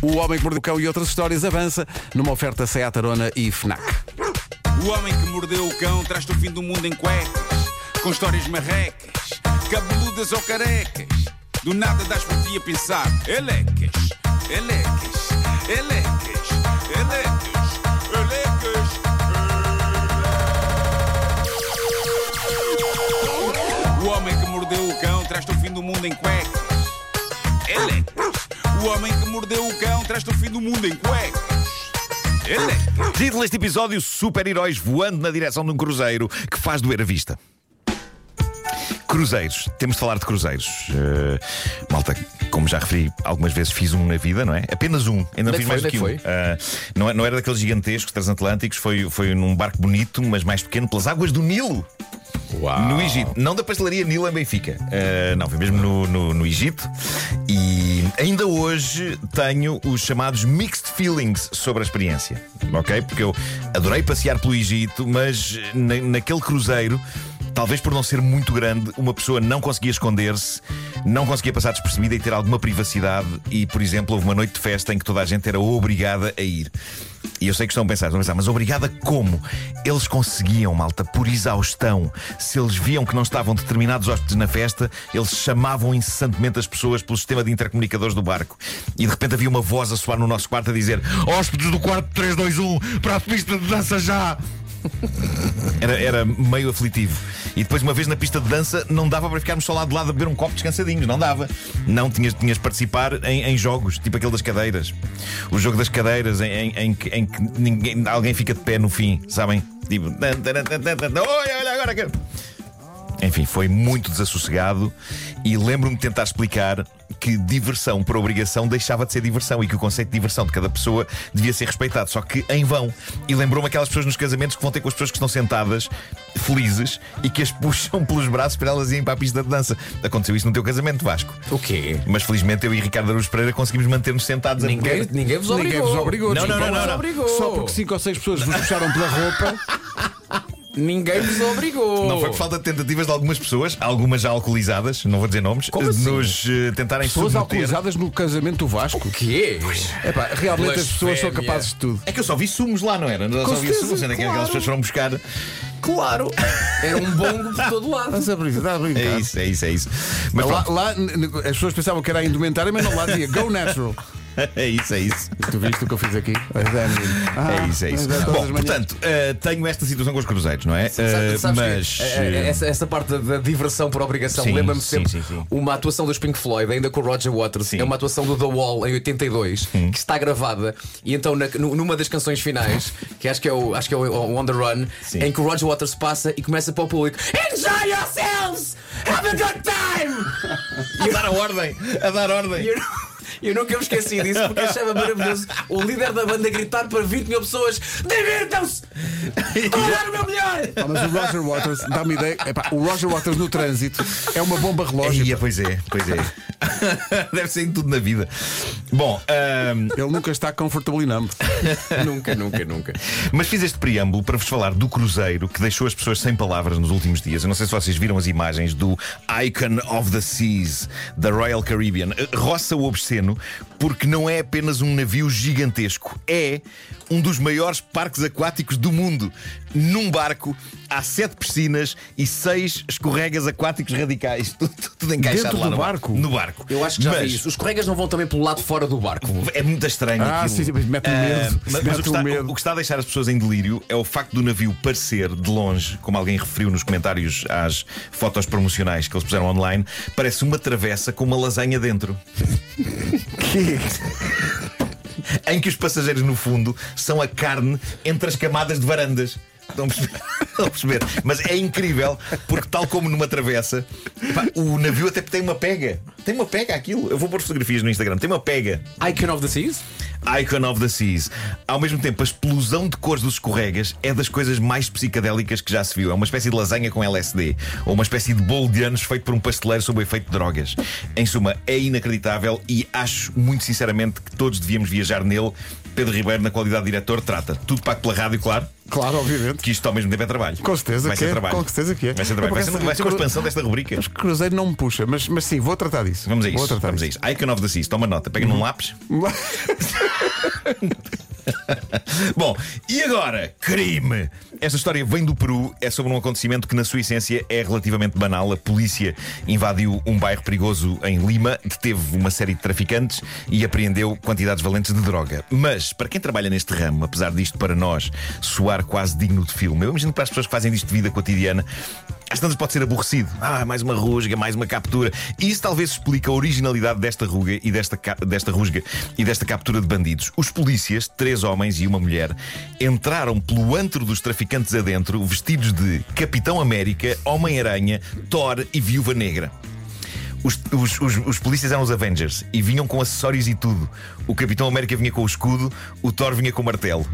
O Homem que Mordeu o Cão e outras histórias avança numa oferta Seat Arona e FNAC. O homem que mordeu o cão traz-te o fim do mundo em cuecas, com histórias marrecas, cabeludas ou carecas. Do nada das por ti a pensar, elecas, elecas, elecas, elecas, elecas. O homem que mordeu o cão traz-te o fim do mundo em cuecas, homem que mordeu o cão traz-te o fim do mundo em cuecas, elecas. Título deste episódio: Super-heróis voando na direção de um cruzeiro que faz doer a vista. Cruzeiros, temos de falar de cruzeiros. Eh, malta, como já referi algumas vezes, fiz um na vida, não é? Apenas um, ainda não é fiz que mais foi? do que um. É que Eh, não, é- não era daqueles gigantescos transatlânticos, foi, foi num barco bonito, mas mais pequeno, pelas águas do Nilo. No Egito, não da pastelaria Nilo em Benfica. Uh, não, foi mesmo no, no, no Egito. E ainda hoje tenho os chamados mixed feelings sobre a experiência. Ok? Porque eu adorei passear pelo Egito, mas na- naquele cruzeiro. Talvez por não ser muito grande, uma pessoa não conseguia esconder-se, não conseguia passar despercebida e ter alguma privacidade. E, por exemplo, houve uma noite de festa em que toda a gente era obrigada a ir. E eu sei que estão a pensar, estão a pensar, mas obrigada como? Eles conseguiam, malta, por exaustão. Se eles viam que não estavam determinados hóspedes na festa, eles chamavam incessantemente as pessoas pelo sistema de intercomunicadores do barco. E de repente havia uma voz a soar no nosso quarto a dizer: Hóspedes do quarto 321, para a pista de dança já! Era, era meio aflitivo. E depois, uma vez na pista de dança, não dava para ficarmos só lá de lado a beber um copo descansadinhos. Não dava. Não, tinhas, tinhas de participar em, em jogos, tipo aquele das cadeiras. O jogo das cadeiras, em, em- em que, em que ninguém, alguém fica de pé no fim, sabem? Tipo. Olha, olha agora que. Enfim, foi muito desassossegado e lembro-me de tentar explicar que diversão por obrigação deixava de ser diversão e que o conceito de diversão de cada pessoa devia ser respeitado, só que em vão. E lembrou-me aquelas pessoas nos casamentos que vão ter com as pessoas que estão sentadas, felizes, e que as puxam pelos braços para elas irem para a pista de dança. Aconteceu isso no teu casamento, Vasco. O quê? Mas felizmente eu e Ricardo Araújo Pereira conseguimos manter-nos sentados a Ninguém, beber. ninguém vos Ninguém obrigou. vos obrigou. Não, não, não, não, não. obrigou. Só porque cinco ou seis pessoas vos puxaram pela roupa. Ninguém vos obrigou. Não foi por falta de tentativas de algumas pessoas, algumas já alcoolizadas, não vou dizer nomes, Como de assim? nos eh, tentarem Pessoas submeter. alcoolizadas no casamento do Vasco. O quê? Epá, realmente as pessoas são Blasfémia. capazes de tudo. É que eu só vi sumos lá, não era? Eu Com só vi certeza, sumos, sendo que claro. aquelas pessoas foram buscar. Claro. Era um bongo por todo lado. Estás a brincar, estás a brincar. É isso, é isso, é isso. Mas Lá, pronto, lá, n- n- as pessoas pensavam que era a indumentária, mas não lá dizia Go Natural. É isso, é isso. Tu viste o que eu fiz aqui? Ah, É isso, é isso. todas Bom, portanto, eh, tenho esta situação com os cruzeiros, não é? Eh, Sabe- sabes mas. que, eh, eh, essa, essa parte da, diversão por obrigação Sim, lembra-me sim, sempre sim, sim. uma atuação dos Pink Floyd, ainda com o Roger Waters. Sim. É uma atuação do The Wall em 82 que está gravada. E então, na- nu- numa das canções finais, que acho que é o, acho que é o On the Run, Sim. em que o Roger Waters passa e começa para o público: Enjoy yourselves! Have a good time! a dar a ordem, a dar ordem. Eu, nunca me esqueci disso porque achava maravilhoso o líder da banda gritar para 20 mil pessoas: Divirtam-se! Estou a dar o meu melhor! Ah, mas o Roger Waters, dá-me ideia. Epá, o Roger Waters no trânsito é uma bomba relógio. Ia, pois é, pois é. Deve ser em tudo na vida. Bom, ahm, Ele nunca está comfortable enough. nunca, nunca, nunca. Mas fiz este preâmbulo para vos falar do cruzeiro que deixou as pessoas sem palavras nos últimos dias. Eu não sei se vocês viram as imagens do Icon of the Seas da Royal Caribbean. Eh, Roça o obsceno porque não é apenas um navio gigantesco, é um dos maiores parques aquáticos do mundo. Num barco há sete piscinas e seis escorregas aquáticos radicais. Tudo, tudo encaixado Dentro lá do no barco? No barco. Eu acho que já Mas- vi isso. Os corregas não vão também pelo lado fora do barco. é muito estranho. Ah, aquilo. sim, sim, mas mete-me Ah, medo. mas- mas o, que está, medo. o que está a deixar as pessoas em delírio é o facto do navio parecer, de longe, como alguém referiu nos comentários às fotos promocionais que eles puseram online, parece uma travessa com uma lasanha dentro. Que? Em que os passageiros, no fundo, são a carne entre as camadas de varandas. Estão a perceber? Estão a perceber? Mas é incrível, porque, tal como numa travessa, pá, o navio até tem uma pega. Tem uma pega aquilo. Eu vou pôr fotografias no Instagram. Tem uma pega. Icon of the Seas? Icon of the Seas. Ao mesmo tempo, a explosão de cores dos escorregas é das coisas mais psicadélicas que já se viu. É uma espécie de lasanha com LSD. Ou uma espécie de bolo de anos feito por um pasteleiro sob o efeito de drogas. Em suma, é inacreditável e acho muito sinceramente que todos devíamos viajar nele Pedro Ribeiro, na qualidade de diretor, trata tudo pago pela rádio, claro. Claro, obviamente. Que isto ao mesmo tempo é trabalho. Com certeza vai que ser é. trabalho. Com certeza que é. Vai ser trabalho. Vai ser, vai ser uma expansão desta rubrica. Mas Cruzeiro não me puxa, mas, mas sim, vou tratar disso. Vamos a Vou isso. tratar Vamos a disso. isso. Icon of the Seas, toma nota, pega num lápis. Bom, e agora? Crime! Esta história vem do Peru, é sobre um acontecimento que, na sua essência, é relativamente banal. A polícia invadiu um bairro perigoso em Lima, deteve uma série de traficantes e apreendeu quantidades valentes de droga. Mas, para quem trabalha neste ramo, apesar disto para nós soar quase digno de filme, eu imagino que para as pessoas que fazem disto de vida cotidiana, às tantas pode ser aborrecido. Ah, mais uma rusga, mais uma captura. E isso talvez explique a originalidade desta ruga e desta, desta rusga e desta captura de bandidos. Os polícias, três homens e uma mulher, entraram pelo antro dos traficantes adentro, vestidos de Capitão América, Homem-Aranha, Thor e Viúva Negra. Os, os, os, os polícias eram os Avengers e vinham com acessórios e tudo. O Capitão América vinha com o escudo, o Thor vinha com o martelo.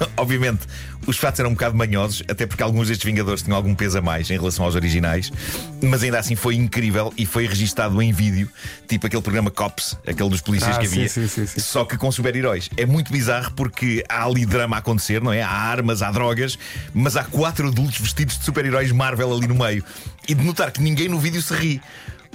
Obviamente, os fatos eram um bocado manhosos, até porque alguns destes Vingadores tinham algum peso a mais em relação aos originais, mas ainda assim foi incrível e foi registado em vídeo, tipo aquele programa Cops, aquele dos polícias Ah, que havia, sim, sim, sim. só que com super-heróis. É muito bizarro porque há ali drama a acontecer, não é? Há armas, há drogas, mas há quatro adultos vestidos de super-heróis Marvel ali no meio. E de notar que ninguém no vídeo se ri.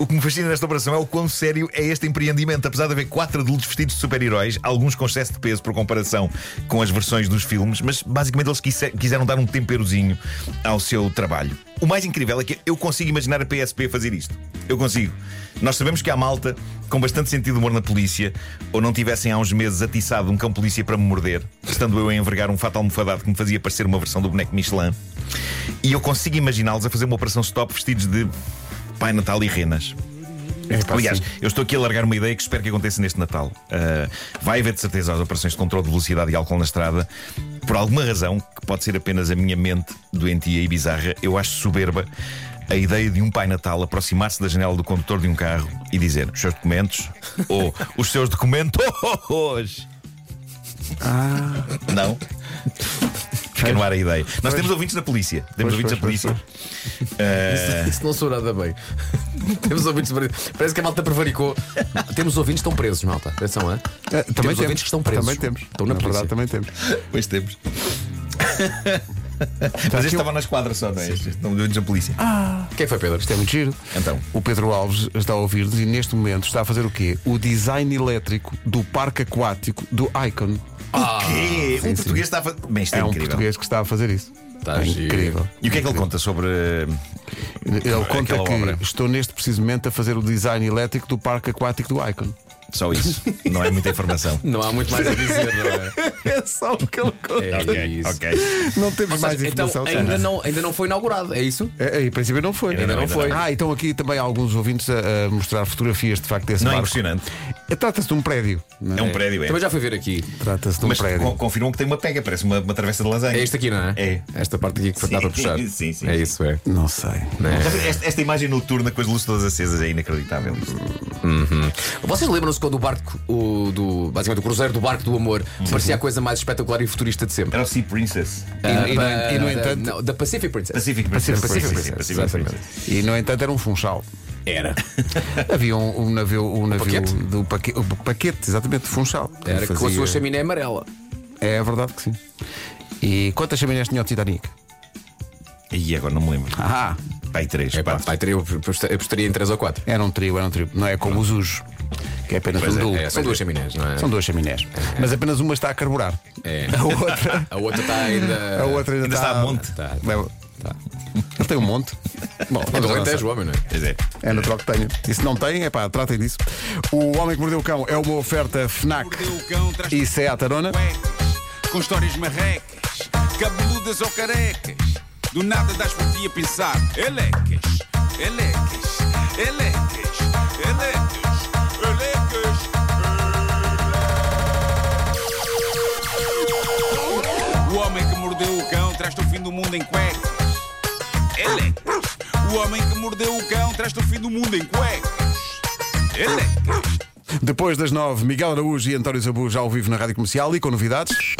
O que me fascina nesta operação é o quão sério é este empreendimento. Apesar de haver quatro adultos vestidos de super-heróis, alguns com excesso de peso por comparação com as versões dos filmes, mas basicamente eles quise- quiseram dar um temperozinho ao seu trabalho. O mais incrível é que eu consigo imaginar a PSP fazer isto. Eu consigo. Nós sabemos que há malta com bastante sentido de humor na polícia, ou não tivessem há uns meses atiçado um cão polícia para me morder, estando eu a envergar um fato almofadado que me fazia parecer uma versão do boneco Michelin. E eu consigo imaginá-los a fazer uma operação stop vestidos de Pai Natal e renas. É, Aliás, sim. eu estou aqui a largar uma ideia que espero que aconteça neste Natal. Uh, vai haver de certeza as operações de controle de velocidade e álcool na estrada. Por alguma razão, que pode ser apenas a minha mente doentia e bizarra, eu acho soberba a ideia de um Pai Natal aproximar-se da janela do condutor de um carro e dizer os seus documentos ou os seus documentos. Não? Fica no ar a ideia. Nós temos ouvintes na polícia. Temos Pois, ouvintes na pois, polícia. pois, Uh, Isso não soa nada bem. Temos ouvintes. Parece que a malta prevaricou. Temos ouvintes que estão presos, malta. Atenção, é? Eh, também Temos ouvintes que estão presos. Também temos. Estão na Na verdade, polícia. também temos. Pois temos. Mas este estava na esquadra só, não é? Este não deu a polícia. Quem foi, Pedro? Isto é muito giro. Então. O Pedro Alves está a ouvir-nos e neste momento está a fazer o quê? O design elétrico do parque aquático do Icon. O quê? sim, um português está a fazer. Bem, isto é, É um incrível. português que está a fazer isso. Está É giro. incrível. E o que é que ele conta sobre. Ele conta Aquela que obra. estou neste precisamente a fazer o design elétrico do parque aquático do Icon. Só isso. Não é muita informação. Não há muito mais a dizer, não é? É só o que ele conta. É ok. Não temos mais seja, então informação. ainda não, ainda não foi inaugurado, é isso? É, é, em princípio não foi. Ainda não foi. Ah, então aqui também há alguns ouvintes a, a mostrar fotografias de facto desse Não é barco. impressionante. É, Trata-se de um prédio. não É um prédio, é. Também já fui ver aqui. Trata-se de um Mas prédio. con- confirmam que tem uma pega, parece uma, uma travessa de lasanha. É este aqui, não é? É. Esta parte aqui que dá para puxar. Sim, sim, É isso, é. Não sei. Esta, esta imagem noturna com as luzes todas acesas é inacreditável. Vocês lembram-se quando o barco, o do, basicamente o cruzeiro do barco do amor, parecia a coisa mais espetacular e futurista de sempre? Era o Sea Princess. E, e no- Ah, e no da- entanto, não, da Pacific Princess. Pacific Pacific Princess. Princess, Sim, sim, Pacific. Princess. e no entanto era um funchal. Era. Havia um, um navio, um navio paquete? do paquete, o paquete, exatamente, de funchal. Era com a Fazia- sua chaminé amarela. É verdade que sim. E quantas chaminés tinha o Titanic? E agora não me lembro. Ah, Pai 3, É pá, 4. pai, teria- eu apostaria em 3 ou 4. era um trio, era um trio. Não é como os Ujo, que é apenas Pois um é, duo. É, são duas chaminés, não é? São duas chaminés. Mas apenas uma está a carburar. É. A outra, A outra está ainda. a outra ainda, Ainda está a monte. Tá. Leva- Ele tem um monte. Bom, É do. Alentejo, homem, não é? Pois é. É natural que tenha. E se não tem, é pá, tratem disso. O Homem que Mordeu o Cão é uma oferta FNAC cão, e Seat Arona. cuecas, com histórias marrecas, cabeludas ou carecas. Do nada das por ti a pensar. Elecas, elecas, elecas, elecas, elecas. O homem que mordeu o cão traz-te o fim do mundo em cuecas. Elecas. O homem que mordeu o cão traz-te o fim do mundo em cuecas. Elecas. Depois das nove, Miguel Araújo e António Zabu já ao vivo na Rádio Comercial e com novidades.